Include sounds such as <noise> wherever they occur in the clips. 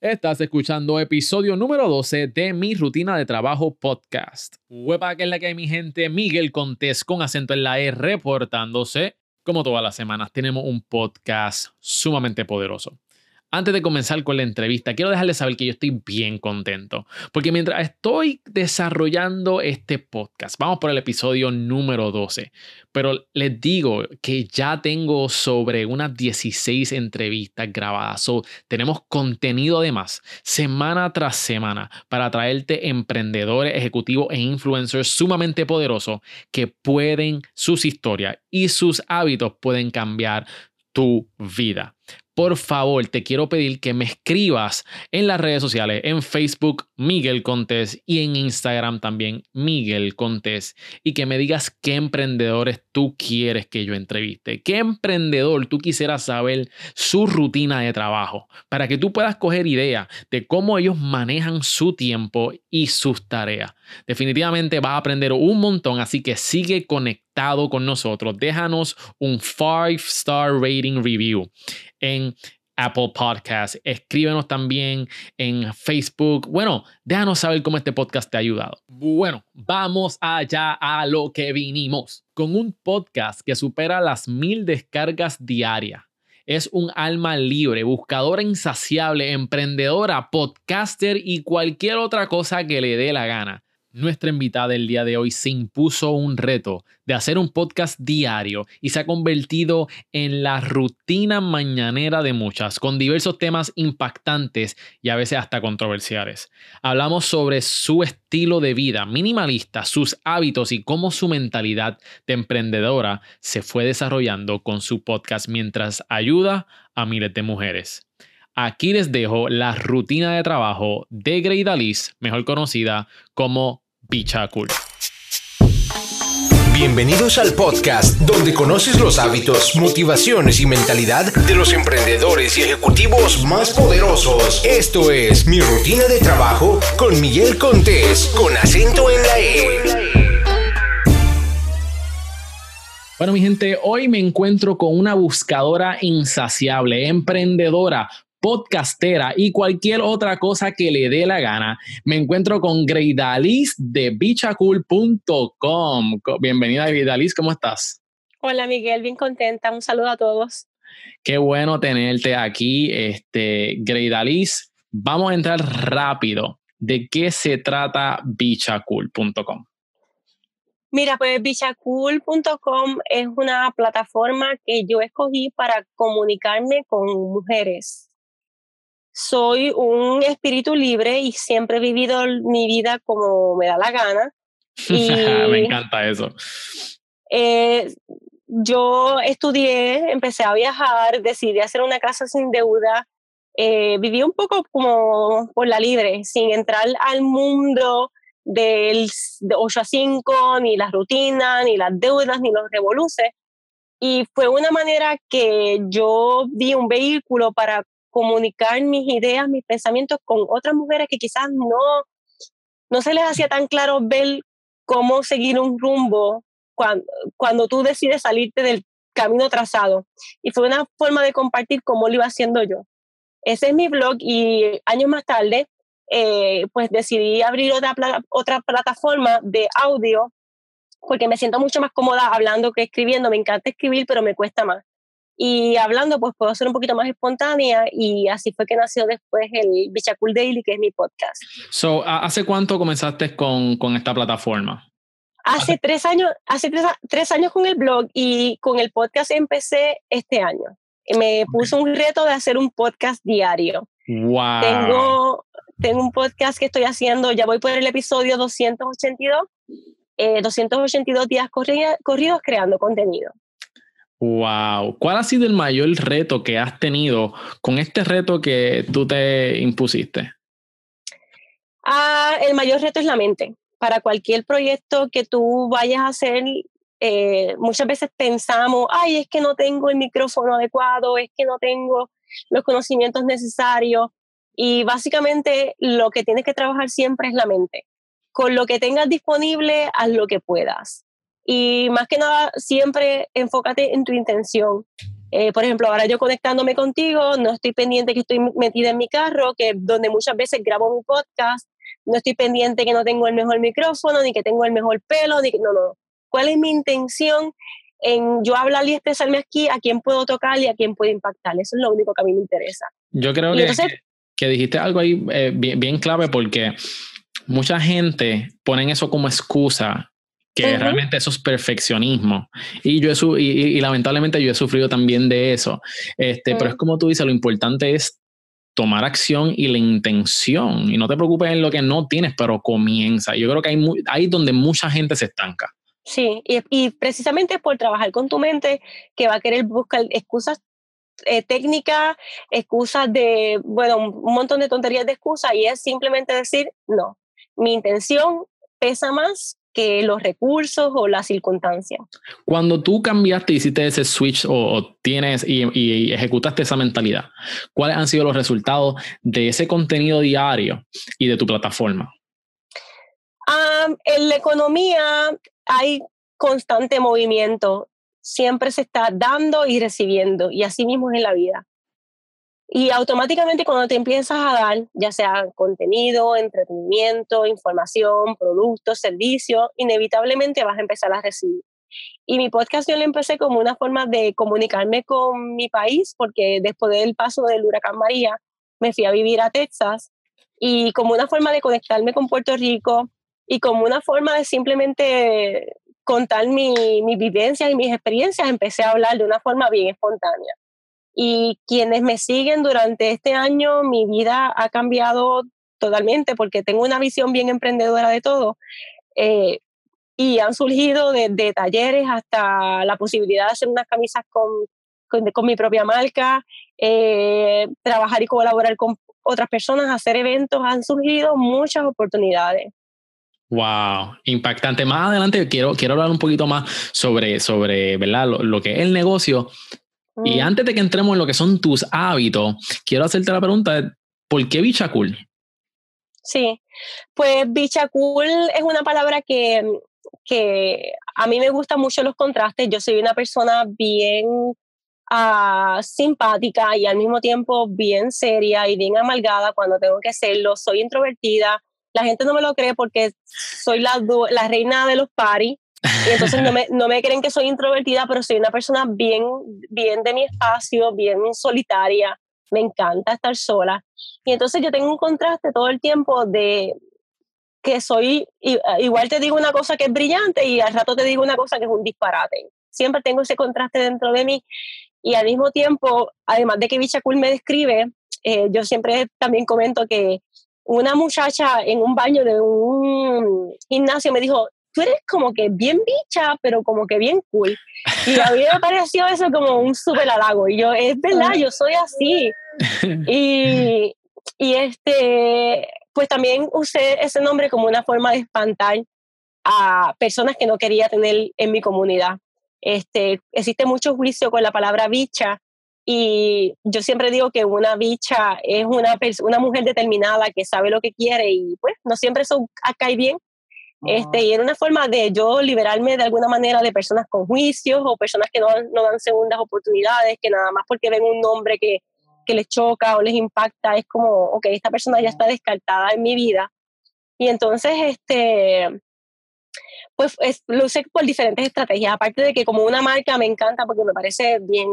Estás escuchando episodio número 12 de mi rutina de trabajo podcast. Huepa que es la que hay mi gente, Miguel Contés con acento en la E reportándose. Como todas las semanas tenemos un podcast sumamente poderoso. Antes de comenzar con la entrevista, quiero dejarles saber que yo estoy bien contento, porque mientras estoy desarrollando este podcast, vamos por el episodio número 12, pero les digo que ya tengo sobre unas 16 entrevistas grabadas, so, tenemos contenido además, semana tras semana, para traerte emprendedores, ejecutivos e influencers sumamente poderosos que pueden, sus historias y sus hábitos pueden cambiar tu vida por favor, te quiero pedir que me escribas en las redes sociales, en Facebook Miguel Contés y en Instagram también Miguel Contés y que me digas qué emprendedores tú quieres que yo entreviste, qué emprendedor tú quisieras saber su rutina de trabajo para que tú puedas coger idea de cómo ellos manejan su tiempo y sus tareas. Definitivamente vas a aprender un montón, así que sigue conectado con nosotros. Déjanos un 5 star rating review en Apple Podcast. Escríbenos también en Facebook. Bueno, déjanos saber cómo este podcast te ha ayudado. Bueno, vamos allá a lo que vinimos. Con un podcast que supera las mil descargas diarias. Es un alma libre, buscadora insaciable, emprendedora, podcaster y cualquier otra cosa que le dé la gana nuestra invitada del día de hoy se impuso un reto de hacer un podcast diario y se ha convertido en la rutina mañanera de muchas, con diversos temas impactantes y a veces hasta controversiales. Hablamos sobre su estilo de vida minimalista, sus hábitos y cómo su mentalidad de emprendedora se fue desarrollando con su podcast mientras ayuda a miles de mujeres. Aquí les dejo la rutina de trabajo de Grey Alice, mejor conocida como Bicha Cool. Bienvenidos al podcast donde conoces los hábitos, motivaciones y mentalidad de los emprendedores y ejecutivos más poderosos. Esto es Mi Rutina de Trabajo con Miguel Contés, con acento en la E. Bueno, mi gente, hoy me encuentro con una buscadora insaciable, emprendedora, podcastera y cualquier otra cosa que le dé la gana, me encuentro con Greidalis de bichacool.com. Bienvenida, Greidalis, ¿cómo estás? Hola, Miguel, bien contenta. Un saludo a todos. Qué bueno tenerte aquí, este, Greidalis. Vamos a entrar rápido. ¿De qué se trata bichacool.com? Mira, pues bichacool.com es una plataforma que yo escogí para comunicarme con mujeres soy un espíritu libre y siempre he vivido mi vida como me da la gana. <laughs> Y, me encanta eso. Eh, yo estudié, empecé a viajar, decidí hacer una casa sin deuda. Eh, viví un poco como por la libre, sin entrar al mundo del de 8 a 5, ni las rutinas, ni las deudas, ni los revoluces. Y fue una manera que yo vi un vehículo para comunicar mis ideas, mis pensamientos con otras mujeres que quizás no, no se les hacía tan claro ver cómo seguir un rumbo cuando, cuando tú decides salirte del camino trazado. Y fue una forma de compartir cómo lo iba haciendo yo. Ese es mi blog y años más tarde, eh, pues decidí abrir otra, otra plataforma de audio porque me siento mucho más cómoda hablando que escribiendo. Me encanta escribir, pero me cuesta más. Y hablando, pues puedo ser un poquito más espontánea y así fue que nació después el Bichacul Daily, que es mi podcast. So, ¿Hace cuánto comenzaste con, con esta plataforma? Hace, tres años, hace tres, tres, años con el blog y con el podcast empecé este año. Me puse un reto de hacer un podcast diario. Wow. Tengo, tengo un podcast que estoy haciendo, ya voy por el episodio 282, 282 eh, días corridos creando contenido. Wow. ¿Cuál ha sido el mayor reto que has tenido con este reto que tú te impusiste? Ah, el mayor reto es la mente. Para cualquier proyecto que tú vayas a hacer, eh, muchas veces pensamos, ay, es que no tengo el micrófono adecuado, es que no tengo los conocimientos necesarios. Y básicamente lo que tienes que trabajar siempre es la mente. Con lo que tengas disponible, haz lo que puedas. Y más que nada, siempre enfócate en tu intención. Eh, por ejemplo, ahora yo conectándome contigo, no estoy pendiente que estoy metida en mi carro, que donde muchas veces grabo mi podcast, no estoy pendiente que no tengo el mejor micrófono, ni que tengo el mejor pelo, ni que, no, no. ¿Cuál es mi intención en yo hablar y expresarme aquí, a quién puedo tocar y a quién puedo impactar? Eso es lo único que a mí me interesa. Yo creo que, que, dijiste algo ahí eh, bien, bien clave porque mucha gente pone eso como excusa que realmente eso es perfeccionismo. Y yo he, y, lamentablemente yo he sufrido también de eso. Este, Pero es como tú dices, lo importante es tomar acción y la intención. Y no te preocupes en lo que no tienes, pero comienza. Yo creo que hay ahí donde mucha gente se estanca. Sí, y, y, precisamente por trabajar con tu mente, que va a querer buscar excusas eh, técnicas, excusas de, bueno, un montón de tonterías de excusas, y es simplemente decir, no, mi intención pesa más que los recursos o las circunstancias. Cuando tú cambiaste, hiciste ese switch o, tienes y, ejecutaste esa mentalidad, ¿cuáles han sido los resultados de ese contenido diario y de tu plataforma? en la economía hay constante movimiento, siempre se está dando y recibiendo, y así mismo es en la vida. Y automáticamente cuando te empiezas a dar, ya sea contenido, entretenimiento, información, productos, servicios, inevitablemente vas a empezar a recibir. Y mi podcast yo lo empecé como una forma de comunicarme con mi país, porque después del paso del huracán María, me fui a vivir a Texas y como una forma de conectarme con Puerto Rico y como una forma de simplemente contar mi, mis vivencias y mis experiencias, empecé a hablar de una forma bien espontánea. Y quienes me siguen durante este año, mi vida ha cambiado totalmente porque tengo una visión bien emprendedora de todo. Eh, y han surgido desde talleres hasta la posibilidad de hacer unas camisas con, con, mi propia marca, eh, trabajar y colaborar con otras personas, hacer eventos, han surgido muchas oportunidades. Wow, impactante. Más adelante quiero, quiero hablar un poquito más sobre, sobre ¿verdad? Lo, lo que es el negocio, y mm. antes de que entremos en lo que son tus hábitos, quiero hacerte la pregunta, ¿por qué bicha cool? Sí, pues bicha cool es una palabra que, que a mí me gustan mucho los contrastes. Yo soy una persona bien uh, simpática y al mismo tiempo bien seria y bien amalgada cuando tengo que serlo. Soy introvertida. La gente no me lo cree porque soy la, la reina de los paris y entonces no me, no me creen que soy introvertida, pero soy una persona bien, bien de mi espacio, bien solitaria. Me encanta estar sola. Y entonces yo tengo un contraste todo el tiempo de que soy, igual te digo una cosa que es brillante y al rato te digo una cosa que es un disparate. Siempre tengo ese contraste dentro de mí y al mismo tiempo, además de que Bicha Cool me describe, eh, yo siempre también comento que una muchacha en un baño de un gimnasio me dijo, tú eres como que bien bicha, pero como que bien cool. Y a mí me pareció eso como un súper halago. Y yo, es verdad, yo soy así. <laughs> Y, y este, pues también usé ese nombre como una forma de espantar a personas que no quería tener en mi comunidad. Este, existe mucho juicio con la palabra bicha y yo siempre digo que una bicha es una, una mujer determinada que sabe lo que quiere y pues no siempre eso y bien, este, y era una forma de yo liberarme de alguna manera de personas con juicios o personas que no, no dan segundas oportunidades, que nada más porque ven un nombre que, que les choca o les impacta, es como, ok, esta persona ya está descartada en mi vida. Y entonces, este, pues lo usé por diferentes estrategias, aparte de que como una marca me encanta porque me parece bien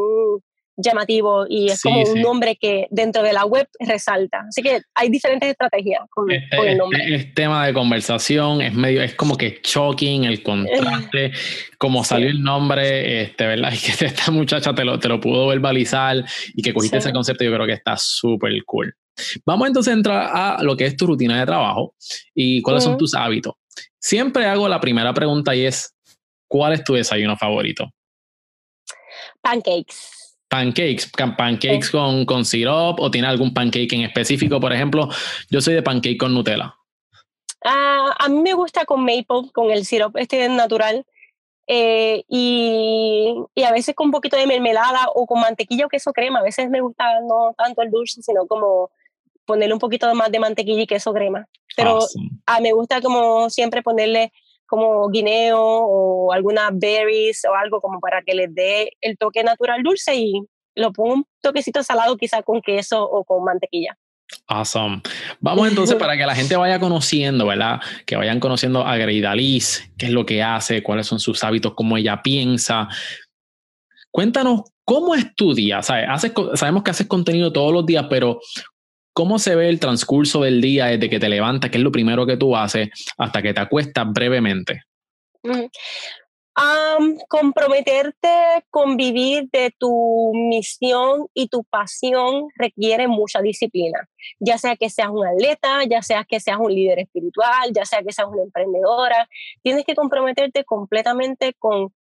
llamativo y es como un nombre que dentro de la web resalta. Así que hay diferentes estrategias con, el nombre. Es, tema de conversación, es medio, es como que shocking el contraste, como salió el nombre, este, ¿verdad? <laughs> Y que esta muchacha te lo, te lo pudo verbalizar y que cogiste ese concepto, yo creo que está súper cool. Vamos entonces a entrar a lo que es tu rutina de trabajo y cuáles son tus hábitos. Siempre hago la primera pregunta y es, ¿cuál es tu desayuno favorito? Pancakes pancakes, pancakes con, con syrup o tiene algún pancake en específico. Por ejemplo, yo soy de pancake con Nutella. Ah, a mí me gusta con maple, con el syrup este natural. Eh, y, y, a veces con un poquito de mermelada o con mantequilla o queso crema. A veces me gusta no tanto el dulce, sino como ponerle un poquito más de mantequilla y queso crema. Pero a, me gusta como siempre ponerle como guineo o algunas berries o algo como para que les dé el toque natural dulce y lo pongo un toquecito salado quizá con queso o con mantequilla. Awesome. Vamos entonces <laughs> para que la gente vaya conociendo, ¿verdad? Que vayan conociendo a Greidaliz, qué es lo que hace, cuáles son sus hábitos, cómo ella piensa. Cuéntanos cómo estudias. sabemos que haces contenido todos los días, pero ¿cómo se ve el transcurso del día desde que te levantas, qué es lo primero que tú haces, hasta que te acuestas brevemente? comprometerte con vivir de tu misión y tu pasión requiere mucha disciplina, ya sea que seas un atleta, ya sea que seas un líder espiritual, ya sea que seas una emprendedora, tienes que comprometerte completamente con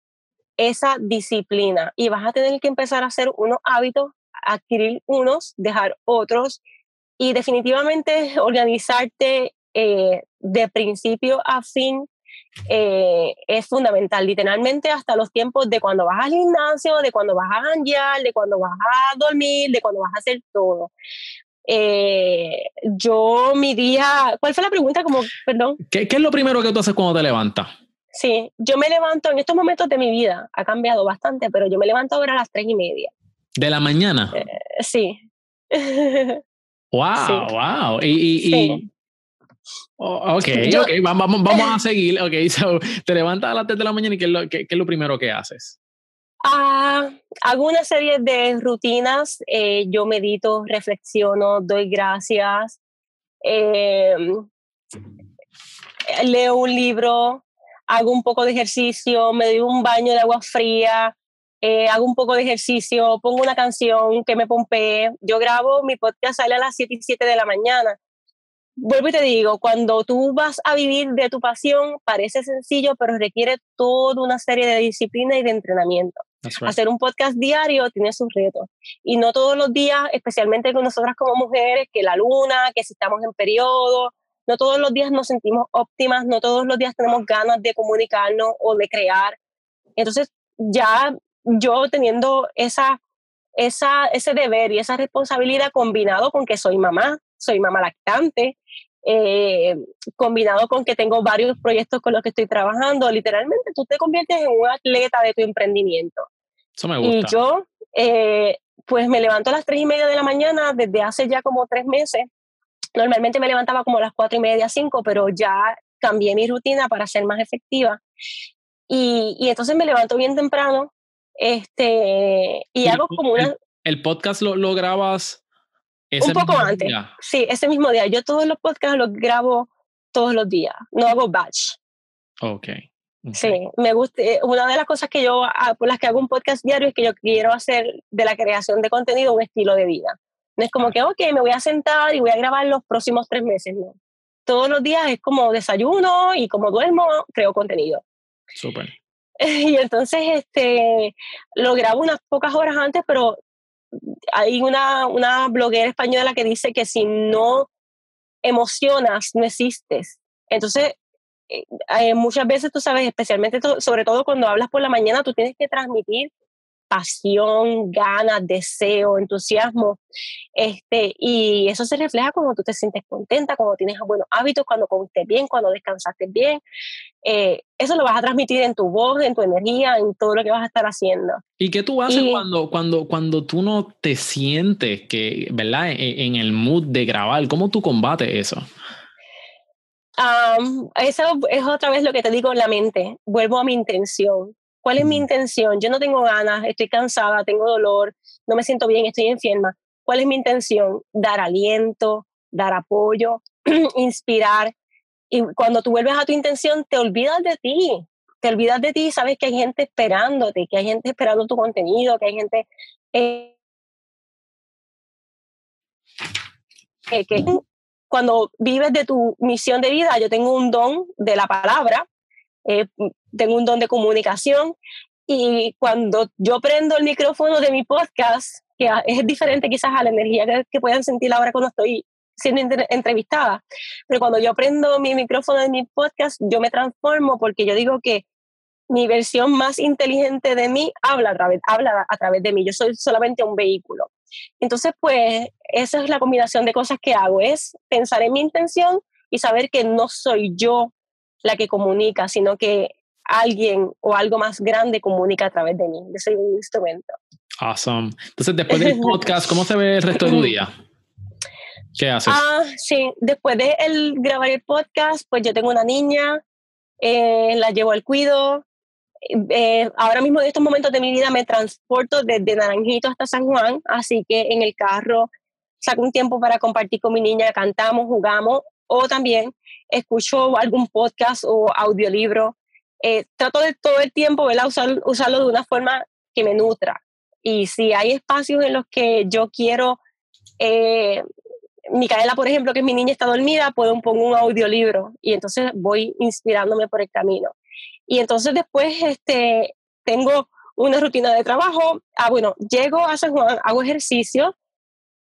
esa disciplina y vas a tener que empezar a hacer unos hábitos, adquirir unos, dejar otros y definitivamente organizarte eh, de principio a fin eh, es fundamental, literalmente hasta los tiempos de cuando vas al gimnasio, de cuando vas a janguear, de cuando vas a dormir, de cuando vas a hacer todo. Eh, yo mi día, ¿cuál fue la pregunta? Como, perdón. ¿Qué, ¿Qué, es lo primero que tú haces cuando te levantas? Sí, yo me levanto en estos momentos de mi vida, ha cambiado bastante, pero yo me levanto ahora a las tres y media. ¿De la mañana? Eh, sí. <laughs> wow, wow. Y, y, Oh, ok, ok, vamos, vamos a seguir. Ok, <laughs> so, te levantas a las 3 de la mañana y ¿qué es lo, qué, es lo primero que haces? Ah, hago una serie de rutinas. Eh, yo medito, reflexiono, doy gracias. Em, leo un libro, hago un poco de ejercicio, me doy un baño de agua fría, eh, hago un poco de ejercicio, pongo una canción que me pompee. Yo grabo, mi podcast sale a las 7 y 7 de la mañana vuelvo y te digo, cuando tú vas a vivir de tu pasión, parece sencillo, pero requiere toda una serie de disciplina y de entrenamiento. Hacer un podcast diario tiene sus retos. Y no todos los días, especialmente con nosotras como mujeres, que la luna, que si estamos en periodo, no todos los días nos sentimos óptimas, no todos los días tenemos ganas de comunicarnos o de crear. Entonces, ya yo teniendo esa, esa, ese deber y esa responsabilidad combinado con que soy mamá, soy mamá lactante, eh, combinado con que tengo varios proyectos con los que estoy trabajando, literalmente tú te conviertes en un atleta de tu emprendimiento. Eso me gusta. Y yo, eh, pues me levanto a las tres y media de la mañana desde hace ya como tres meses. Normalmente me levantaba como a las cuatro y media, cinco, pero ya cambié mi rutina para ser más efectiva. Y, y entonces me levanto bien temprano este, y, hago como una... ¿El, podcast lo, lo grabas un poco antes. Sí, ese mismo día. Yo todos los podcasts los grabo todos los días. No hago batch. Ok. Sí, me gusta. Una de las cosas que yo, ah, por las que hago un podcast diario es que yo quiero hacer de la creación de contenido un estilo de vida. No es como que, ok, me voy a sentar y voy a grabar los próximos tres meses, no. Todos los días es como desayuno y como duermo, creo contenido. Súper. <laughs> Y entonces este, lo grabo unas pocas horas antes, pero hay una, una bloguera española que dice que si no emocionas, no existes. Entonces, eh, eh, muchas veces tú sabes, especialmente sobre todo cuando hablas por la mañana, tú tienes que transmitir pasión, ganas, deseo, entusiasmo. Este, y eso se refleja cuando tú te sientes contenta, cuando tienes buenos hábitos, cuando comiste bien, cuando descansaste bien. Eh, eso lo vas a transmitir en tu voz, en tu energía, en todo lo que vas a estar haciendo. ¿Y qué tú haces cuando, cuando, cuando tú no te sientes que, ¿verdad? E, en, el mood de grabar, ¿cómo tú combates eso? eso es otra vez lo que te digo, la mente. Vuelvo a mi intención. ¿Cuál es mi intención? Yo no tengo ganas, estoy cansada, tengo dolor, no me siento bien, estoy enferma. ¿Cuál es mi intención? Dar aliento, dar apoyo, <clears throat> inspirar. Y cuando tú vuelves a tu intención, te olvidas de ti, te olvidas de ti, sabes que hay gente esperándote, que hay gente esperando tu contenido, que hay gente eh, que cuando vives de tu misión de vida, yo tengo un don de la palabra, eh, tengo un don de comunicación y cuando yo prendo el micrófono de mi podcast, que es diferente quizás a la energía que, puedan sentir ahora cuando estoy siendo entrevistada, pero cuando yo prendo mi micrófono de mi podcast, yo me transformo porque yo digo que mi versión más inteligente de mí habla a través, habla a través de mí, yo soy solamente un vehículo. Entonces, pues, esa es la combinación de cosas que hago, es pensar en mi intención y saber que no soy yo la que comunica, sino que alguien o algo más grande comunica a través de mí. Yo soy un instrumento. Awesome. Entonces, después del <laughs> podcast, ¿cómo se ve el resto de tu día? ¿Qué haces? Ah, sí, después de el, grabar el podcast, pues yo tengo una niña, eh, la llevo al cuido. Eh, ahora mismo en estos momentos de mi vida me transporto desde Naranjito hasta San Juan, así que en el carro saco un tiempo para compartir con mi niña, cantamos, jugamos o también escucho algún podcast o audiolibro. Eh, trato de todo el tiempo Usar, usarlo de una forma que me nutra. Y si hay espacios en los que yo quiero, eh, Micaela, por ejemplo, que mi niña está dormida, puedo poner un audiolibro y entonces voy inspirándome por el camino. Y entonces después este, tengo una rutina de trabajo. Ah, bueno, llego a San Juan, hago ejercicio,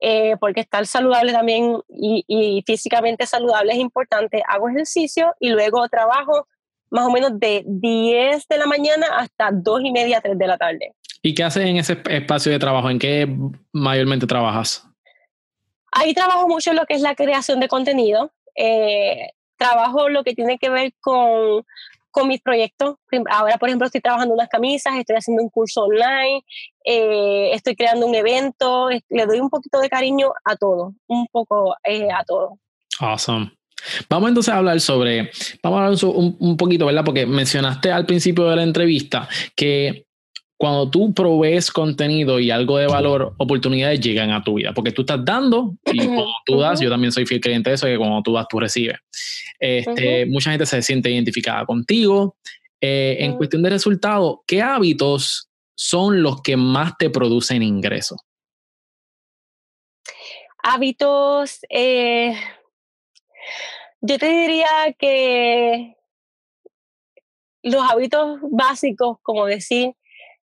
eh, porque estar saludable también y, físicamente saludable es importante. Hago ejercicio y luego trabajo más o menos de 10 de la mañana hasta 2 y media, 3 de la tarde. ¿Y qué haces en ese espacio de trabajo? ¿En qué mayormente trabajas? Ahí trabajo mucho lo que es la creación de contenido. Eh, trabajo lo que tiene que ver con con mis proyectos. Ahora, por ejemplo, estoy trabajando unas camisas, estoy haciendo un curso online, eh, estoy creando un evento, le doy un poquito de cariño a todo, un poco eh, a todo. Awesome. Vamos entonces a hablar sobre, vamos a hablar un, un, poquito, ¿verdad? Porque mencionaste al principio de la entrevista que cuando tú provees contenido y algo de valor, oportunidades llegan a tu vida, porque tú estás dando y cuando tú das, yo también soy fiel creyente de eso, que cuando tú das, tú recibes. Este, Mucha gente se siente identificada contigo. Eh, en cuestión de resultados, ¿qué hábitos son los que más te producen ingresos? Hábitos, eh, yo te diría que los hábitos básicos, como decir,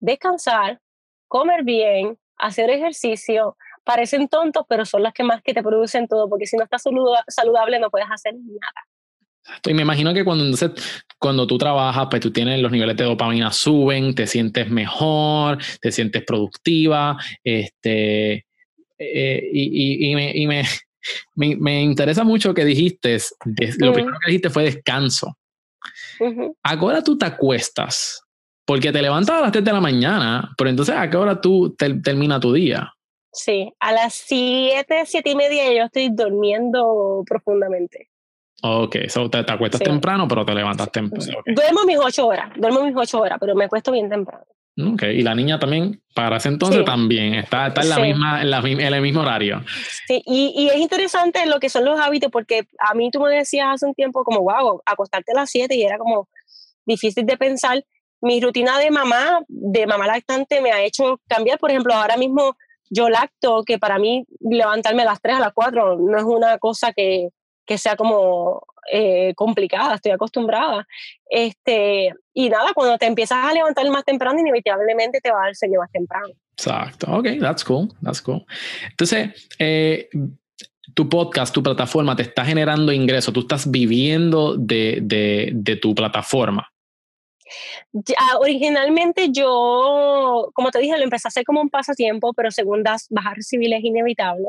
descansar, comer bien, hacer ejercicio, parecen tontos, pero son las que más que te producen todo, porque si no estás saludable no puedes hacer nada. Y me imagino que cuando, entonces, cuando tú trabajas, pues tú tienes los niveles de dopamina suben, te sientes mejor, te sientes productiva, este, eh, y, y, me, <laughs> me, me, interesa mucho que dijiste, lo primero que dijiste fue descanso. Ahora tú te acuestas porque te levantas a las 3 de la mañana, pero entonces a qué hora tú termina tu día? Sí, a las 7, 7 y media yo estoy durmiendo profundamente. Ok, so te, acuestas temprano, pero te levantas temprano. Duermo mis 8 horas, duermo mis 8 horas, pero me acuesto bien temprano. Ok, y la niña también, para ese entonces también, está, está en, la misma, en, la, en, el mismo horario. Sí, y, y, es interesante lo que son los hábitos, porque a mí tú me decías hace un tiempo como, wow, acostarte a las 7 y era como difícil de pensar, mi rutina de mamá, de mamá lactante, me ha hecho cambiar. Por ejemplo, ahora mismo yo lacto, que para mí levantarme a las 3, a las 4 no es una cosa que, que sea como eh, complicada, estoy acostumbrada. Este, y nada, cuando te empiezas a levantar más temprano, inevitablemente te va a dar sueño más temprano. Exacto, ok, that's cool, that's cool. Entonces, eh, tu podcast, tu plataforma te está generando ingresos, tú estás viviendo de, de, de tu plataforma. Originalmente yo, como te dije, lo empecé a hacer como un pasatiempo, pero segundas bajar civil es inevitable.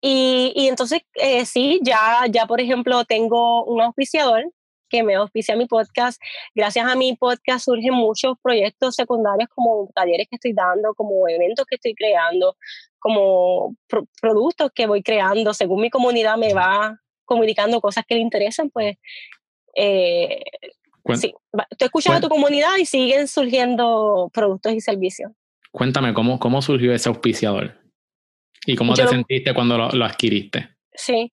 Y, entonces, eh, sí, ya, ya, por ejemplo, tengo un auspiciador que me auspicia mi podcast. Gracias a mi podcast surgen muchos proyectos secundarios como talleres que estoy dando, como eventos que estoy creando, como productos que voy creando. Según mi comunidad me va comunicando cosas que le interesan, pues eh, sí, estoy escuchando a tu comunidad y siguen surgiendo productos y servicios. Cuéntame, ¿cómo, cómo surgió ese auspiciador? ¿Y cómo te sentiste cuando lo, adquiriste? Sí.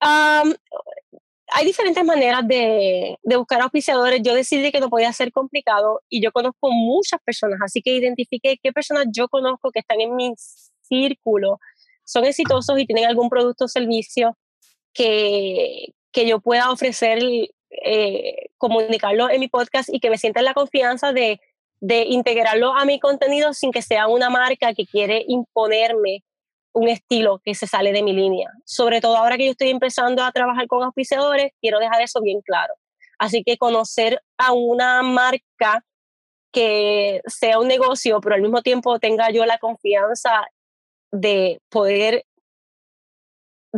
hay diferentes maneras de, de, buscar auspiciadores. Yo decidí que no podía ser complicado y yo conozco muchas personas, así que identifiqué qué personas yo conozco que están en mi círculo, son exitosos y tienen algún producto o servicio que, que yo pueda ofrecer eh, comunicarlo en mi podcast y que me sienta la confianza de, de integrarlo a mi contenido sin que sea una marca que quiere imponerme un estilo que se sale de mi línea. Sobre todo ahora que yo estoy empezando a trabajar con auspiciadores, quiero dejar eso bien claro. Así que conocer a una marca que sea un negocio, pero al mismo tiempo tenga yo la confianza de poder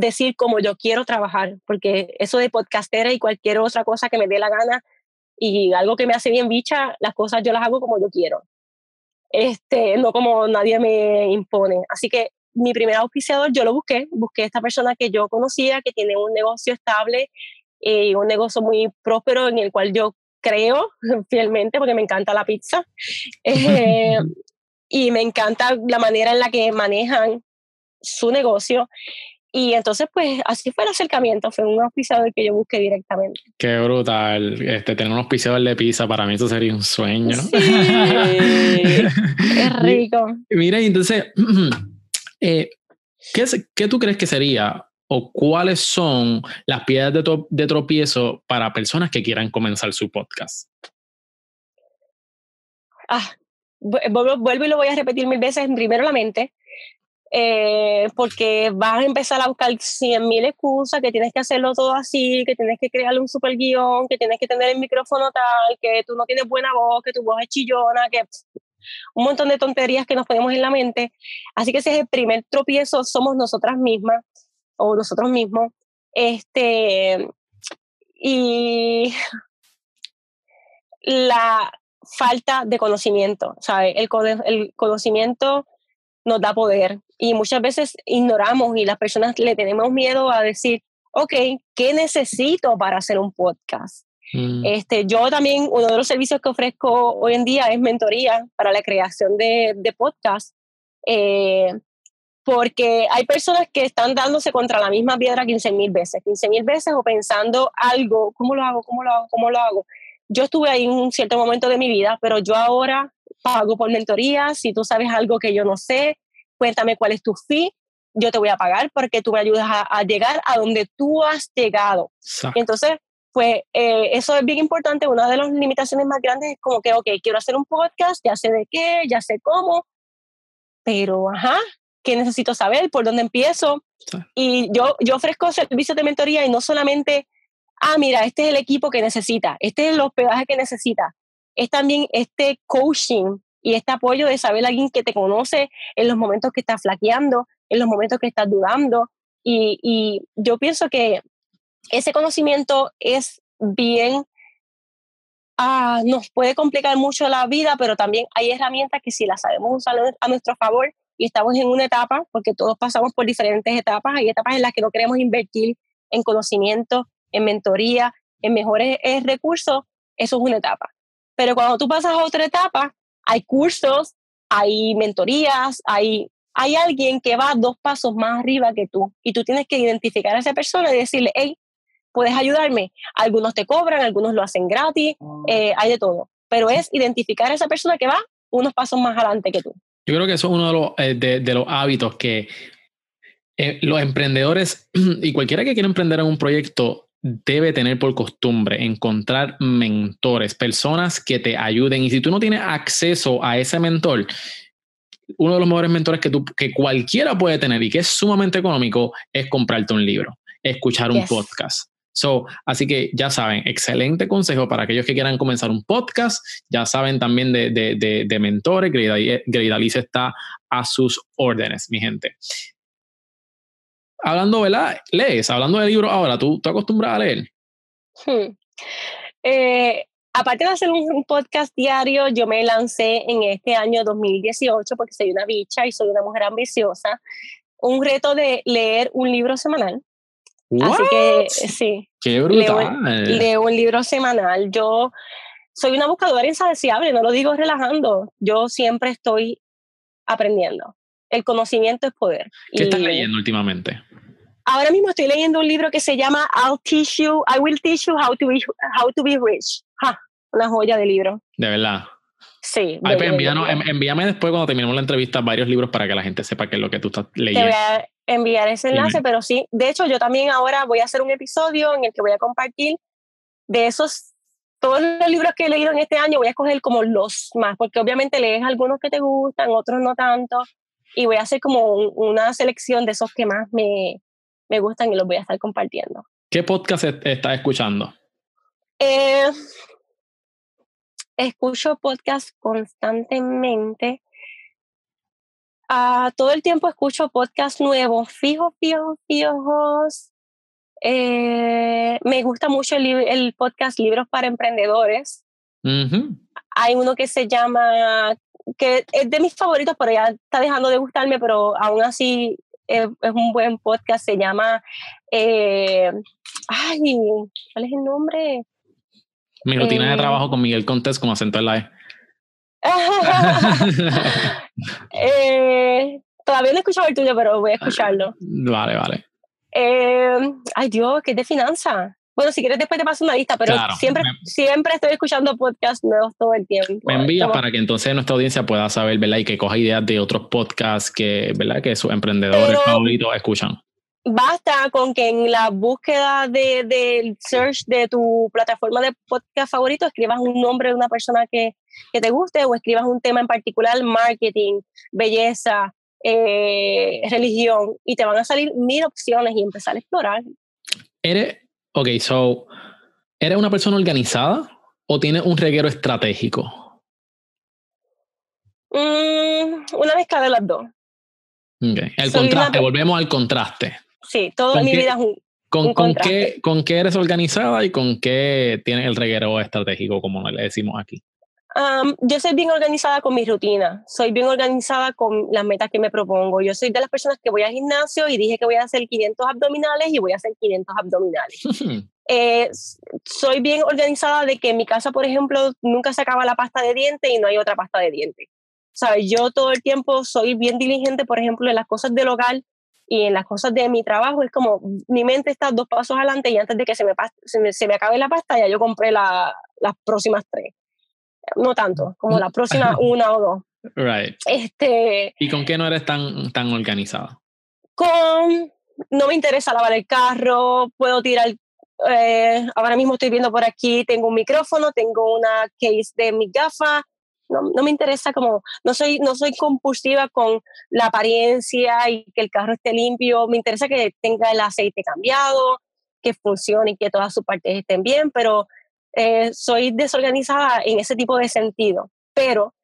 decir cómo yo quiero trabajar, porque eso de podcastera y cualquier otra cosa que me dé la gana y algo que me hace bien bicha, las cosas yo las hago como yo quiero. Este, no como nadie me impone. Así que mi primer auspiciador yo lo busqué, busqué a esta persona que yo conocía, que tiene un negocio estable y un negocio muy próspero en el cual yo creo <laughs> fielmente porque me encanta la pizza. <laughs> Eh, y me encanta la manera en la que manejan su negocio. Y entonces, pues así fue el acercamiento, fue un auspiciador que yo busqué directamente. Qué brutal, este, tener un auspiciador de pizza para mí eso sería un sueño. Sí, <laughs> es rico. Mira, entonces, <clears throat> eh, ¿qué, ¿qué tú crees que sería o cuáles son las piedras de, de tropiezo para personas que quieran comenzar su podcast? Ah, vuelvo y lo voy a repetir mil veces, primero la mente, eh, porque vas a empezar a buscar cien mil excusas, que tienes que hacerlo todo así, que tienes que crearle un super guion, que tienes que tener el micrófono tal, que tú no tienes buena voz, que tu voz es chillona, que un montón de tonterías que nos ponemos en la mente. Así que ese es el primer tropiezo, somos nosotras mismas o nosotros mismos. Este, y la, falta de conocimiento, ¿sabes? El, el conocimiento nos da poder y muchas veces ignoramos y las personas le tenemos miedo a decir, ok, ¿qué necesito para hacer un podcast? Mm. Este, yo también, uno de los servicios que ofrezco hoy en día es mentoría para la creación de, de podcast, eh, porque hay personas que están dándose contra la misma piedra 15 mil veces, 15 mil veces o pensando algo, ¿cómo lo hago? ¿Cómo lo hago? ¿Cómo lo hago? yo estuve ahí en un cierto momento de mi vida, pero yo ahora pago por mentoría. Si tú sabes algo que yo no sé, cuéntame cuál es tu fee. Yo te voy a pagar porque tú me ayudas a, llegar a donde tú has llegado. Entonces, pues eh, eso es bien importante. Una de las limitaciones más grandes es como que, ok, quiero hacer un podcast, ya sé de qué, ya sé cómo, pero, ajá, ¿qué necesito saber? ¿Por dónde empiezo? Y yo, yo ofrezco servicios de mentoría y no solamente ah, mira, este es el equipo que necesita, este es el hospedaje que necesita, es también este coaching y este apoyo de saber a alguien que te conoce en los momentos que estás flaqueando, en los momentos que estás dudando. Y, yo pienso que ese conocimiento es bien, ah, nos puede complicar mucho la vida, pero también hay herramientas que si las sabemos usar a nuestro favor y estamos en una etapa, porque todos pasamos por diferentes etapas, hay etapas en las que no queremos invertir en conocimiento, en mentoría, en mejores eh, recursos, eso es una etapa. Pero cuando tú pasas a otra etapa, hay cursos, hay mentorías, hay, hay alguien que va dos pasos más arriba que tú y tú tienes que identificar a esa persona y decirle, hey, puedes ayudarme. Algunos te cobran, algunos lo hacen gratis, eh, hay de todo. Pero es identificar a esa persona que va unos pasos más adelante que tú. Yo creo que eso es uno de los, eh, de los hábitos que los emprendedores <clears throat> y cualquiera que quiera emprender en un proyecto debe tener por costumbre encontrar mentores, personas que te ayuden. Y si tú no tienes acceso a ese mentor, uno de los mejores mentores que, tú, que cualquiera puede tener y que es sumamente económico es comprarte un libro, escuchar un podcast. So, así que ya saben, excelente consejo para aquellos que quieran comenzar un podcast. Ya saben también de, de, de, mentores. Greidalice está a sus órdenes, mi gente hablando, ¿verdad? Lees, hablando de libros ahora, ¿tú, tú acostumbras a leer? Hmm. Eh, aparte de hacer un, podcast diario, yo me lancé en este año 2018, porque soy una bicha y soy una mujer ambiciosa, un reto de leer un libro semanal. Así que sí. ¡Qué brutal! Leo, un libro semanal. Yo soy una buscadora insaciable, no lo digo relajando. Yo siempre estoy aprendiendo. El conocimiento es poder. ¿Qué estás leyendo últimamente? Ahora mismo estoy leyendo un libro que se llama I'll teach you, I will teach you how to be, how to be rich. una joya de libro. De verdad. Sí. Pues envíame después cuando terminemos la entrevista varios libros para que la gente sepa qué es lo que tú estás leyendo. Te voy a enviar ese enlace, pero sí. De hecho, yo también ahora voy a hacer un episodio en el que voy a compartir de esos, todos los libros que he leído en este año, voy a escoger como los más, porque obviamente lees algunos que te gustan, otros no tanto, y voy a hacer como una selección de esos que más me, me gustan y los voy a estar compartiendo. ¿Qué podcast estás escuchando? Eh, escucho podcast constantemente. Ah, todo el tiempo escucho podcasts nuevos, fijos, fijos, fijos. Eh, me gusta mucho el, podcast Libros para Emprendedores. Hay uno que se llama, que es de mis favoritos, pero ya está dejando de gustarme, pero aún así es, un buen podcast. Se llama, eh, ay, ¿cuál es el nombre? Mi rutina de eh, trabajo con Miguel Contés con acento en la E. <laughs> eh, todavía no he escuchado el tuyo, pero voy a escucharlo. Vale, vale. Ay Dios, que es de finanza. Bueno, si quieres después te paso una lista, pero siempre, siempre estoy escuchando podcasts nuevos todo el tiempo. Me envías para que entonces nuestra audiencia pueda saber, ¿verdad? Y que coja ideas de otros podcasts que, ¿verdad? Que sus emprendedores favoritos escuchan basta con que en la búsqueda del de, search de tu plataforma de podcast favorito escribas un nombre de una persona que, que te guste o escribas un tema en particular, marketing, belleza, eh, religión, y te van a salir mil opciones y empezar a explorar. ¿Eres, ok, so, ¿eres una persona organizada o tienes un reguero estratégico? Mm, una mezcla de las dos. Okay. El contraste, volvemos al contraste. Sí, toda mi vida es un, con, con qué, ¿Con qué eres organizada y con qué tienes el reguero estratégico, como le decimos aquí? Yo soy bien organizada con mi rutina, soy bien organizada con las metas que me propongo. Yo soy de las personas que voy al gimnasio y dije que voy a hacer 500 abdominales y voy a hacer 500 abdominales. <laughs> Eh, soy bien organizada de que en mi casa, por ejemplo, nunca se acaba la pasta de dientes y no hay otra pasta de dientes. ¿Sabes? Yo todo el tiempo soy bien diligente, por ejemplo, en las cosas del hogar y en las cosas de mi trabajo es como mi mente está dos pasos adelante y antes de que se me, se me, acabe la pasta ya yo compré la, las próximas tres. No tanto, como la próxima <laughs> una o dos. Right. Este, ¿Y con qué no eres tan, tan organizada? Con, no me interesa lavar el carro, puedo tirar, eh, ahora mismo estoy viendo por aquí, tengo un micrófono, tengo una case de mi gafa, no, me interesa como, no soy, no soy compulsiva con la apariencia y que el carro esté limpio, me interesa que tenga el aceite cambiado, que funcione y que todas sus partes estén bien, pero eh, soy desorganizada en ese tipo de sentido. Pero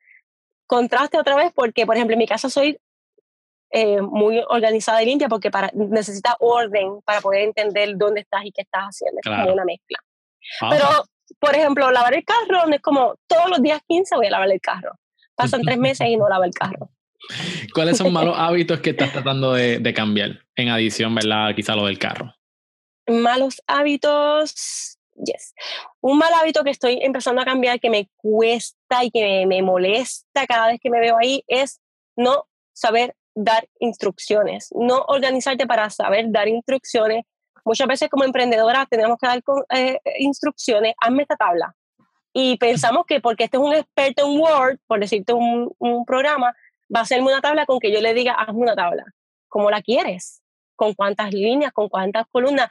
contraste otra vez porque, por ejemplo, en mi casa soy eh, muy organizada y limpia porque para, necesita orden para poder entender dónde estás y qué estás haciendo. Es como una mezcla. Ah. Pero por ejemplo, lavar el carro no es como todos los días 15 voy a lavar el carro. Pasan tres meses y no lavo el carro. ¿Cuáles son malos <laughs> hábitos que estás tratando de, de cambiar? En adición, ¿verdad? Quizá lo del carro. Malos hábitos, yes. Un mal hábito que estoy empezando a cambiar, que me cuesta y que me, me molesta cada vez que me veo ahí, es no saber dar instrucciones, no organizarte para saber dar instrucciones Muchas veces como emprendedoras tenemos que dar eh, instrucciones, hazme esta tabla. Y pensamos que porque este es un experto en Word, por decirte un, un programa, va a hacerme una tabla con que yo le diga, hazme una tabla. ¿Cómo la quieres? ¿Con cuántas líneas? ¿Con cuántas columnas?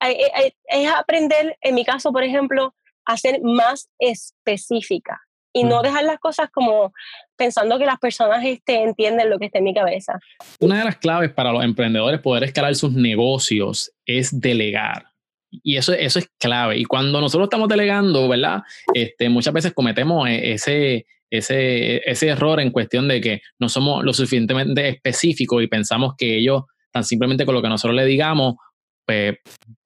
Es aprender, en mi caso, por ejemplo, a ser más específica y no dejar las cosas como pensando que las personas este, entienden lo que está en mi cabeza. Una de las claves para los emprendedores poder escalar sus negocios es delegar. Y eso, eso es clave. Y cuando nosotros estamos delegando, ¿verdad? Este, muchas veces cometemos e, ese, ese, ese error en cuestión de que no somos lo suficientemente específicos y pensamos que ellos, tan simplemente con lo que nosotros le digamos, pues,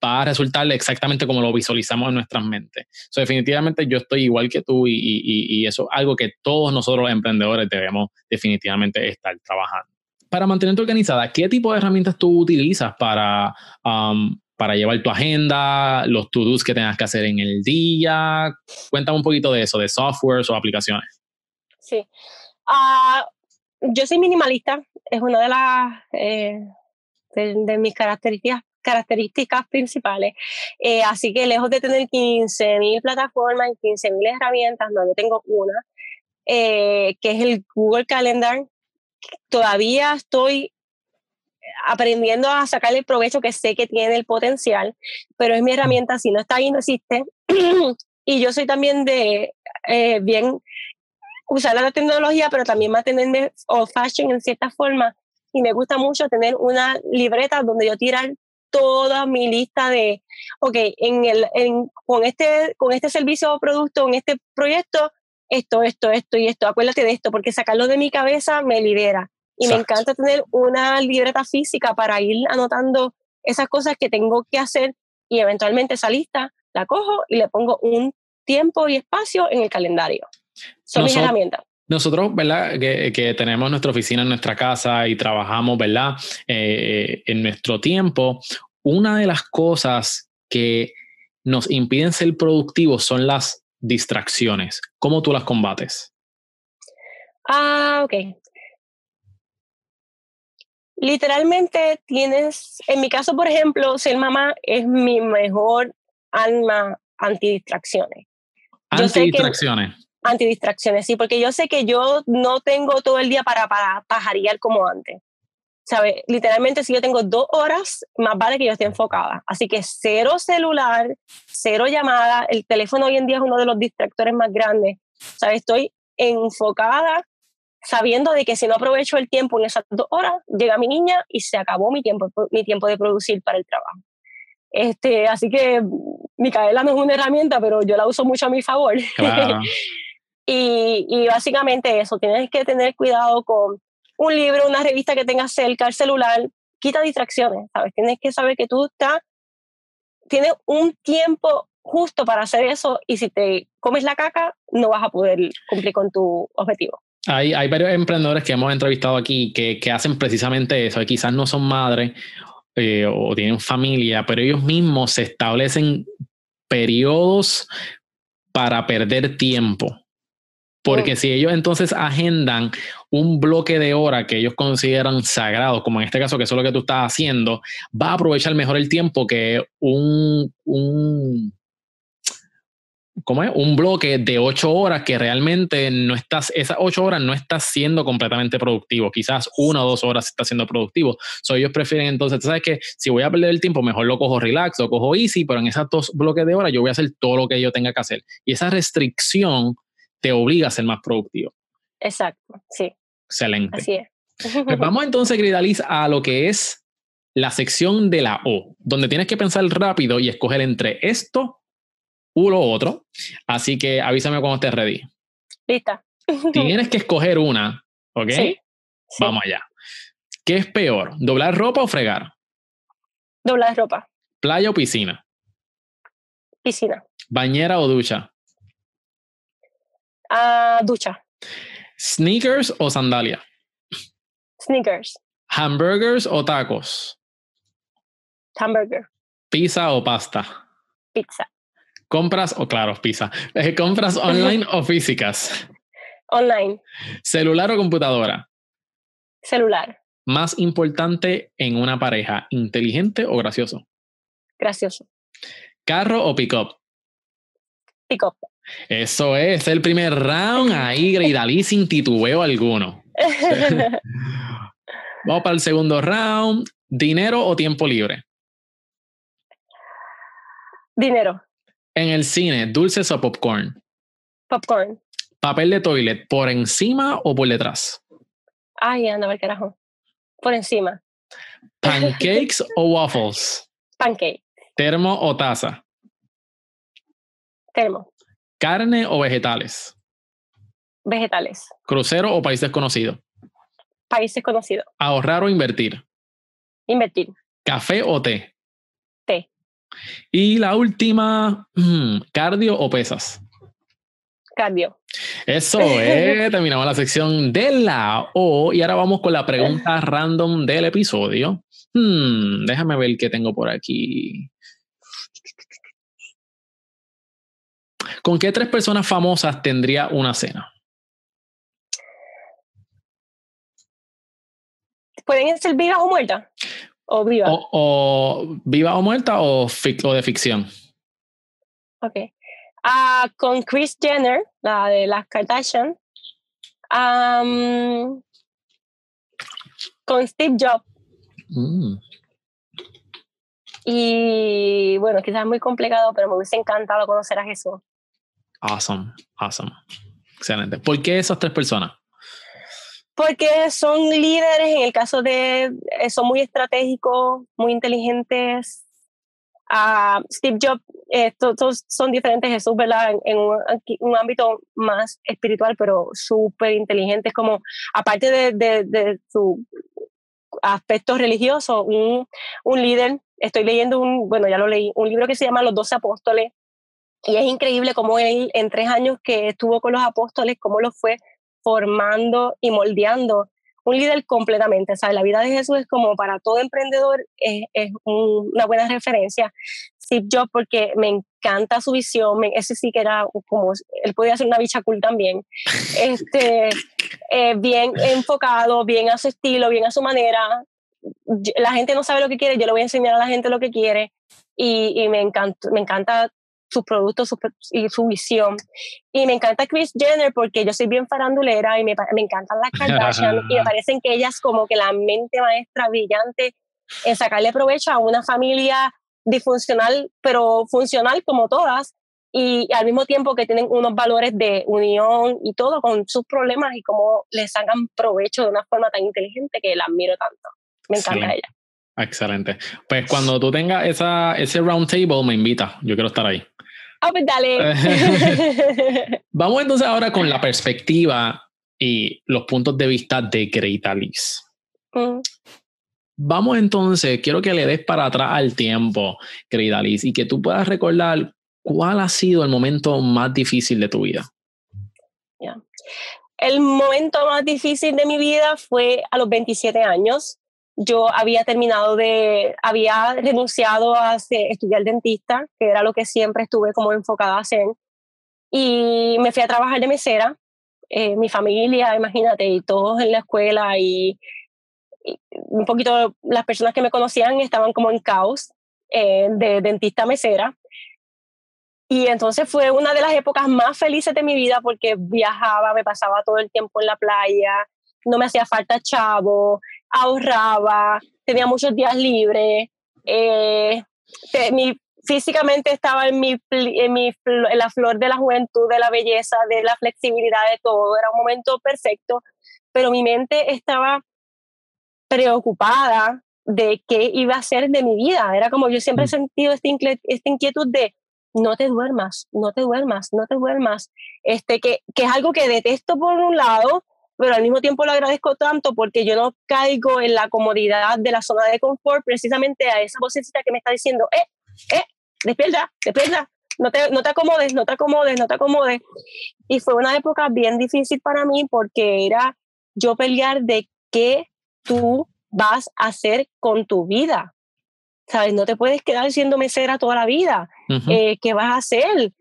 va a resultar exactamente como lo visualizamos en nuestras mentes. So, definitivamente yo estoy igual que tú y, eso es algo que todos nosotros los emprendedores debemos definitivamente estar trabajando. Para mantenerte organizada, ¿qué tipo de herramientas tú utilizas para, um, para llevar tu agenda, los to-dos que tengas que hacer en el día? Cuéntame un poquito de eso, de softwares o aplicaciones. Sí. Ah, yo soy minimalista, es una de las eh, de, mis características características principales. Eh, así que lejos de tener 15.000 plataformas y 15.000 herramientas, no, yo tengo una, eh, que es el Google Calendar. Todavía estoy aprendiendo a sacarle el provecho que sé que tiene el potencial, pero es mi herramienta, si no está ahí no existe. <clears throat> y yo soy también de eh, bien usar la tecnología, pero también mantenerme old fashion en cierta forma. Y me gusta mucho tener una libreta donde yo tirar toda mi lista de, ok, en el, con, este, con este servicio o producto, en este proyecto, esto, esto, esto y esto, acuérdate de esto, porque sacarlo de mi cabeza me libera. Y me encanta tener una libreta física para ir anotando esas cosas que tengo que hacer y eventualmente esa lista la cojo y le pongo un tiempo y espacio en el calendario. Son mis herramientas. Nosotros, ¿verdad? Que, tenemos nuestra oficina en nuestra casa y trabajamos, ¿verdad? Eh, en nuestro tiempo. Una de las cosas que nos impiden ser productivos son las distracciones. ¿Cómo tú las combates? Ah, ok. Literalmente tienes, en mi caso, por ejemplo, ser mamá es mi mejor alma antidistracciones. Antidistracciones. Antidistracciones, sí, porque yo sé que yo no tengo todo el día para, para pajarear como antes. ¿Sabe? Literalmente, si yo tengo dos horas, más vale que yo esté enfocada. Así que cero celular, cero llamada. El teléfono hoy en día es uno de los distractores más grandes. ¿Sabe? Estoy enfocada sabiendo de que si no aprovecho el tiempo en esas dos horas, llega mi niña y se acabó mi tiempo, mi tiempo de producir para el trabajo. Este, así que Micaela no es una herramienta, pero yo la uso mucho a mi favor. <laughs> y, y básicamente eso, tienes que tener cuidado con un libro, una revista que tengas cerca, el celular, quita distracciones, ¿sabes? Tienes que saber que tú estás, tienes un tiempo justo para hacer eso y si te comes la caca, no vas a poder cumplir con tu objetivo. Hay, hay varios emprendedores que hemos entrevistado aquí que, que hacen precisamente eso, quizás no son madres eh, o tienen familia, pero ellos mismos se establecen periodos para perder tiempo. Porque oh. si ellos entonces agendan un bloque de hora que ellos consideran sagrado, como en este caso que eso es lo que tú estás haciendo, va a aprovechar mejor el tiempo que un, un ¿cómo es? Un bloque de ocho horas que realmente no estás, esas ocho horas no estás siendo completamente productivo. Quizás una o dos horas estás siendo productivo. So, ellos prefieren entonces, tú sabes que si voy a perder el tiempo, mejor lo cojo relax, lo cojo easy, pero en esas dos bloques de horas yo voy a hacer todo lo que yo tenga que hacer. Y esa restricción te obliga a ser más productivo. Exacto, sí. Excelente. Así es. Pues vamos entonces, Gridalis, a lo que es la sección de la O, donde tienes que pensar rápido y escoger entre esto uno u otro. Así que avísame cuando estés ready. Lista. Tienes que escoger una, ¿ok? Vamos allá. ¿Qué es peor, doblar ropa o fregar? Doblar ropa. ¿Playa o piscina? Piscina. ¿Bañera o ducha? Ah, ducha. ¿Sneakers o sandalia? Sneakers. ¿Hamburgers o tacos? Hamburger. ¿Pizza o pasta? Pizza. ¿Compras o, claro, pizza? Eh, ¿Compras online <laughs> o físicas? Online. ¿Celular o computadora? Celular. ¿Más importante en una pareja, inteligente o gracioso? Gracioso. ¿Carro o pick-up? Pick-up. Eso es el primer round ahí, Greidalí, sin titubeo alguno. <laughs> Vamos para el segundo round. ¿Dinero o tiempo libre? Dinero. En el cine, ¿dulces o popcorn? Popcorn. ¿Papel de toilet por encima o por detrás? Ay, anda, el carajo. Por encima. ¿Pancakes <laughs> o waffles? Pancake. ¿Termo o taza? Termo. ¿Carne o vegetales? Vegetales. ¿Crucero o país desconocido? País desconocido. ¿Ahorrar o invertir? Invertir. ¿Café o té? Y la última, mm, cardio o pesas. Cardio. Eso <laughs> es, terminamos la sección de la O y ahora vamos con la pregunta random del episodio. Hmm, déjame ver qué tengo por aquí. ¿Con qué tres personas famosas tendría una cena? ¿Pueden ser vivas o muertas? O viva. O, viva o muerta o, de ficción. Ok. Uh, con Chris Jenner, la de las Kardashian. con Steve Jobs. Mm. Y bueno, quizás es muy complicado, pero me hubiese encantado conocer a Jesús. Awesome, awesome. Excelente. ¿Por qué esas tres personas? porque son líderes, en el caso de, eh, son muy estratégicos, muy inteligentes, a Steve Jobs, estos son diferentes Jesús, ¿verdad? En, un, ámbito más espiritual, pero súper inteligente, como, aparte de, de, de, su aspecto religioso, un, un líder, estoy leyendo un, bueno, ya lo leí, un libro que se llama Los Doce Apóstoles, y es increíble cómo él, en tres años que estuvo con los apóstoles, cómo los fue formando y moldeando un líder completamente. ¿sabes? La vida de Jesús es como para todo emprendedor, es, es una buena referencia. Steve Jobs, porque me encanta su visión, ese sí que era como, él podía ser una bicha cool también, este, eh, bien enfocado, bien a su estilo, bien a su manera. La gente no sabe lo que quiere, yo le voy a enseñar a la gente lo que quiere y, y me, encanta, me encanta sus productos y su visión. Y me encanta Chris Jenner porque yo soy bien farandulera y me, me encantan las <laughs> Kardashian y me parecen que ellas como que la mente maestra brillante en sacarle provecho a una familia disfuncional, pero funcional como todas, y, al mismo tiempo que tienen unos valores de unión y todo con sus problemas y cómo les sacan provecho de una forma tan inteligente que la admiro tanto. Me encanta ella. Excelente. Pues cuando tú tengas esa, ese round table, me invita. Yo quiero estar ahí. Ah, pues dale. <laughs> <laughs> Vamos entonces ahora con la perspectiva y los puntos de vista de Great Alice. Mm. Vamos entonces, quiero que le des para atrás al tiempo, Great Alice, y que tú puedas recordar cuál ha sido el momento más difícil de tu vida. El momento más difícil de mi vida fue a los 27 años yo había terminado de, había renunciado a estudiar dentista, que era lo que siempre estuve como enfocada a hacer, y me fui a trabajar de mesera. Eh, mi familia, imagínate, y todos en la escuela y, un poquito las personas que me conocían estaban como en caos eh, de dentista mesera. Y entonces fue una de las épocas más felices de mi vida porque viajaba, me pasaba todo el tiempo en la playa, no me hacía falta chavo, ahorraba, tenía muchos días libres, eh, físicamente estaba en, mi, en, mi, en la flor de la juventud, de la belleza, de la flexibilidad, de todo, era un momento perfecto, pero mi mente estaba preocupada de qué iba a ser de mi vida. Era como yo siempre he mm. sentido esta, esta inquietud de no te duermas, no te duermas, no te duermas. Este, que, que es algo que detesto por un lado, pero al mismo tiempo lo agradezco tanto porque yo no caigo en la comodidad de la zona de confort precisamente a esa vocecita que me está diciendo, eh, eh, despierta, despierta, no te, no te acomodes, no te acomodes, no te acomodes. Y fue una época bien difícil para mí porque era yo pelear de qué tú vas a hacer con tu vida. ¿Sabes? No te puedes quedar siendo mesera toda la vida. Eh, ¿Qué vas a hacer?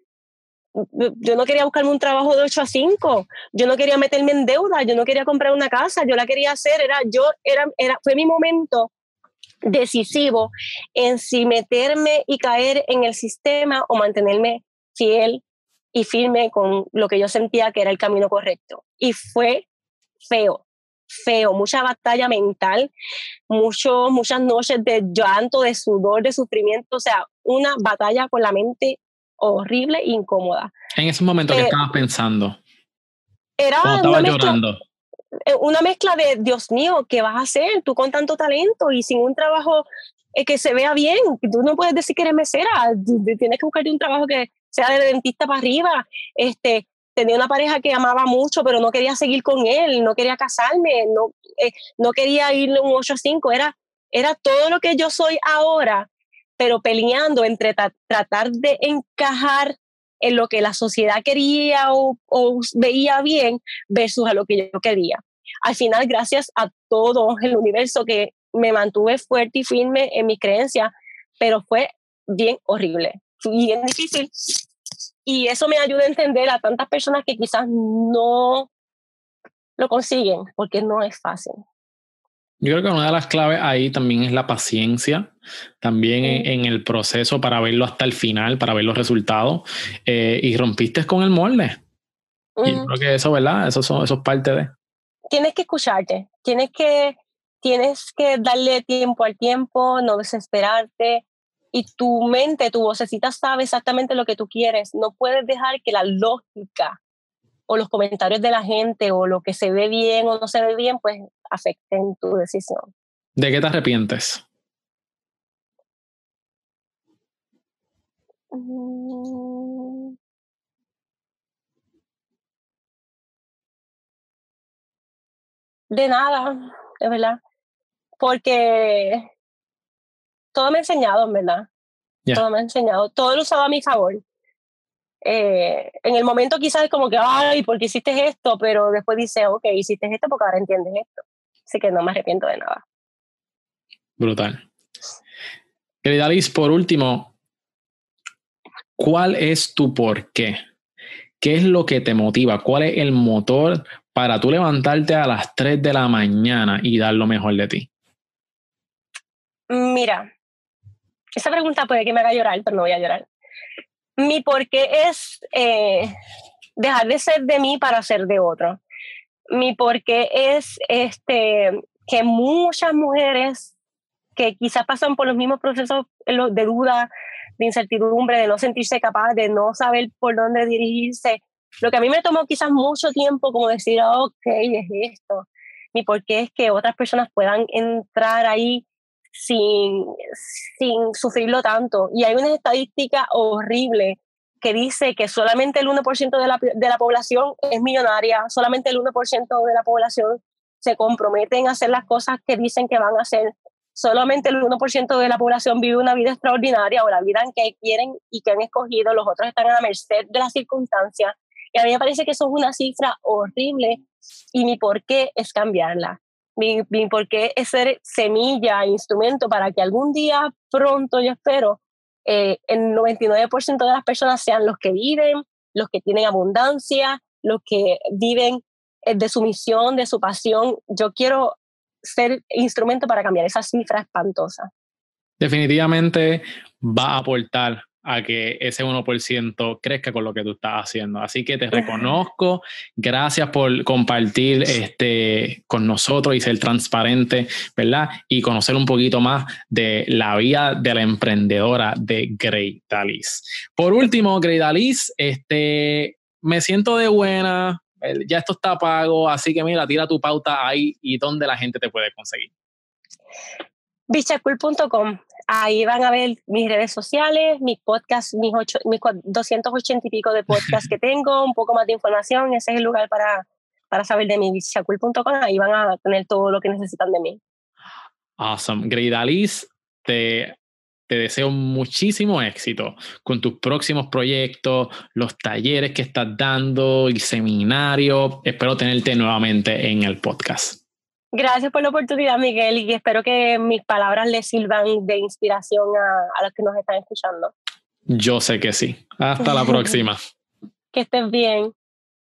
Yo no quería buscarme un trabajo de 8 a 5, yo no quería meterme en deuda, yo no quería comprar una casa, yo la quería hacer, era yo era, era fue mi momento decisivo en si meterme y caer en el sistema o mantenerme fiel y firme con lo que yo sentía que era el camino correcto. Y fue feo, feo, mucha batalla mental, mucho, muchas noches de llanto, de sudor, de sufrimiento, o sea, una batalla con la mente horrible e incómoda. En ese momento, ¿qué eh, estabas pensando? Era una mezcla, eh, una mezcla de, Dios mío, ¿qué vas a hacer? Tú con tanto talento y sin un trabajo eh, que se vea bien. Tú no puedes decir que eres mesera. Tienes que buscarte un trabajo que sea de dentista para arriba. Este, tenía una pareja que amaba mucho, pero no quería seguir con él, no quería casarme, no, no quería irle un 8 a 5. Era, era todo lo que yo soy ahora pero peleando entre tratar de encajar en lo que la sociedad quería o, veía bien versus a lo que yo quería. Al final, gracias a todo el universo que me mantuve fuerte y firme en mi creencia, pero fue bien horrible, bien difícil. Y eso me ayuda a entender a tantas personas que quizás no lo consiguen, porque no es fácil. Yo creo que una de las claves ahí también es la paciencia, también en, el proceso para verlo hasta el final, para ver los resultados. Eh, y rompiste con el molde. Y creo que eso, ¿verdad? Eso, son, eso es parte de. Tienes que escucharte, tienes que, tienes que darle tiempo al tiempo, no desesperarte. Y tu mente, tu vocecita sabe exactamente lo que tú quieres. No puedes dejar que la lógica o los comentarios de la gente o lo que se ve bien o no se ve bien, pues afecten tu decisión. ¿De qué te arrepientes? Mm. De nada, de verdad. Porque todo me ha enseñado, en verdad. Todo me ha enseñado. Todo lo usado a mi favor. Eh, en el momento quizás es como que, ay, ¿por qué hiciste esto? Pero después dice, ok, hiciste esto porque ahora entiendes esto. Así que no me arrepiento de nada. Brutal. Querida Liz, por último, ¿cuál es tu por qué? ¿Qué es lo que te motiva? ¿Cuál es el motor para tú levantarte a las 3 de la mañana y dar lo mejor de ti? Mira, esa pregunta puede que me haga llorar, pero no voy a llorar. Mi por qué es eh, dejar de ser de mí para ser de otro. Mi por qué es este, que muchas mujeres que quizás pasan por los mismos procesos de duda, de incertidumbre, de no sentirse capaz, de no saber por dónde dirigirse. Lo que a mí me tomó quizás mucho tiempo como decir, ok, es esto. Mi por qué es que otras personas puedan entrar ahí sin, sin sufrirlo tanto. Y hay una estadística horrible que dice que solamente el 1% de la, de la población es millonaria, solamente el 1% de la población se comprometen a hacer las cosas que dicen que van a hacer. Solamente el 1% de la población vive una vida extraordinaria o la vida en que quieren y que han escogido, los otros están a la merced de las circunstancias. Y a mí me parece que eso es una cifra horrible y mi por qué es cambiarla mi, mi por qué es ser semilla, instrumento para que algún día pronto, yo espero, eh, el 99% de las personas sean los que viven, los que tienen abundancia, los que viven eh, de su misión, de su pasión. Yo quiero ser instrumento para cambiar esa cifra espantosa. Definitivamente va a aportar a que ese 1% crezca con lo que tú estás haciendo. Así que te <laughs> reconozco, gracias por compartir este, con nosotros y ser transparente, ¿verdad? Y conocer un poquito más de la vida de la emprendedora de Grey Dalis. Por último, Grey Dalis, este, me siento de buena, ya esto está pago, así que mira, tira tu pauta ahí y donde la gente te puede conseguir. Bichacool.com Ahí van a ver mis redes sociales, mis podcasts, mis, ocho, mis 280 y pico de podcasts que <laughs> tengo, un poco más de información. Ese es el lugar para, para saber de mí, bichacul.com. Ahí van a tener todo lo que necesitan de mí. Awesome. Alice, te, te deseo muchísimo éxito con tus próximos proyectos, los talleres que estás dando, el seminario. Espero tenerte nuevamente en el podcast. Gracias por la oportunidad, Miguel, y espero que mis palabras les sirvan de inspiración a, a los que nos están escuchando. Yo sé que sí. Hasta la próxima. <laughs> que estés bien.